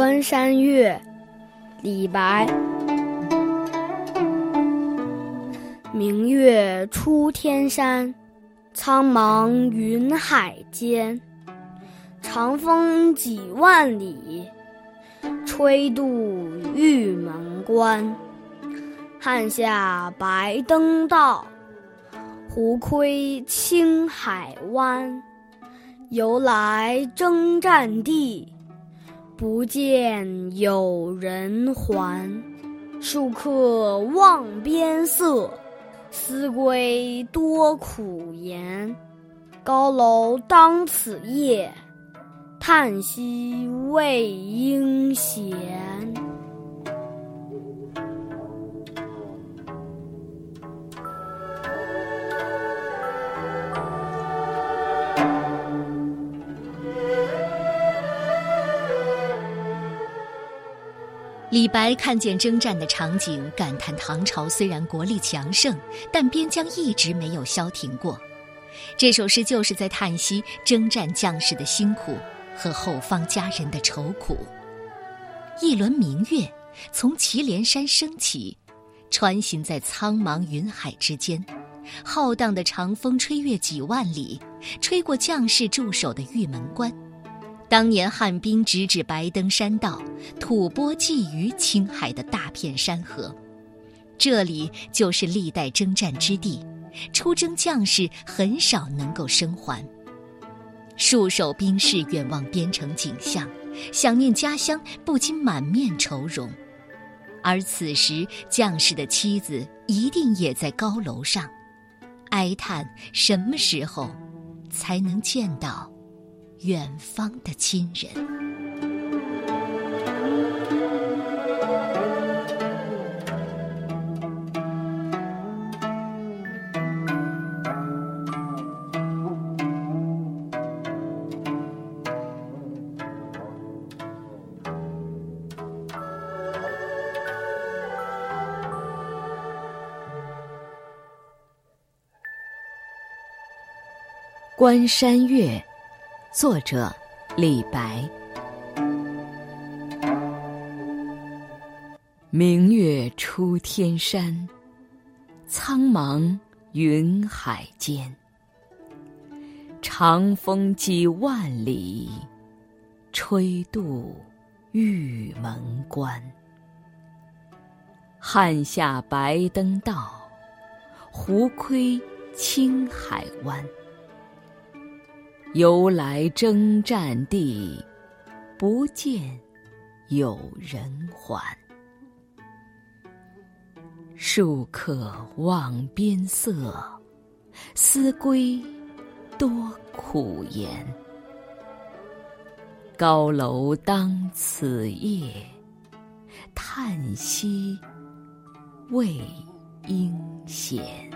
关山月，李白。明月出天山，苍茫云海间。长风几万里，吹度玉门关。汉下白登道，胡窥青海湾。由来征战地。不见有人还，戍客望边色，思归多苦颜。高楼当此夜，叹息未应闲。李白看见征战的场景，感叹唐朝虽然国力强盛，但边疆一直没有消停过。这首诗就是在叹息征战将士的辛苦和后方家人的愁苦。一轮明月从祁连山升起，穿行在苍茫云海之间，浩荡的长风吹越几万里，吹过将士驻守的玉门关。当年汉兵直指白登山道，吐蕃觊觎青海的大片山河，这里就是历代征战之地，出征将士很少能够生还。戍守兵士远望边城景象，想念家乡，不禁满面愁容。而此时，将士的妻子一定也在高楼上，哀叹什么时候才能见到。远方的亲人，关山月。作者李白。明月出天山，苍茫云海间。长风几万里，吹度玉门关。汉下白登道，胡窥青海湾。由来征战地，不见有人还。戍客望边色，思归多苦颜。高楼当此夜，叹息未应闲。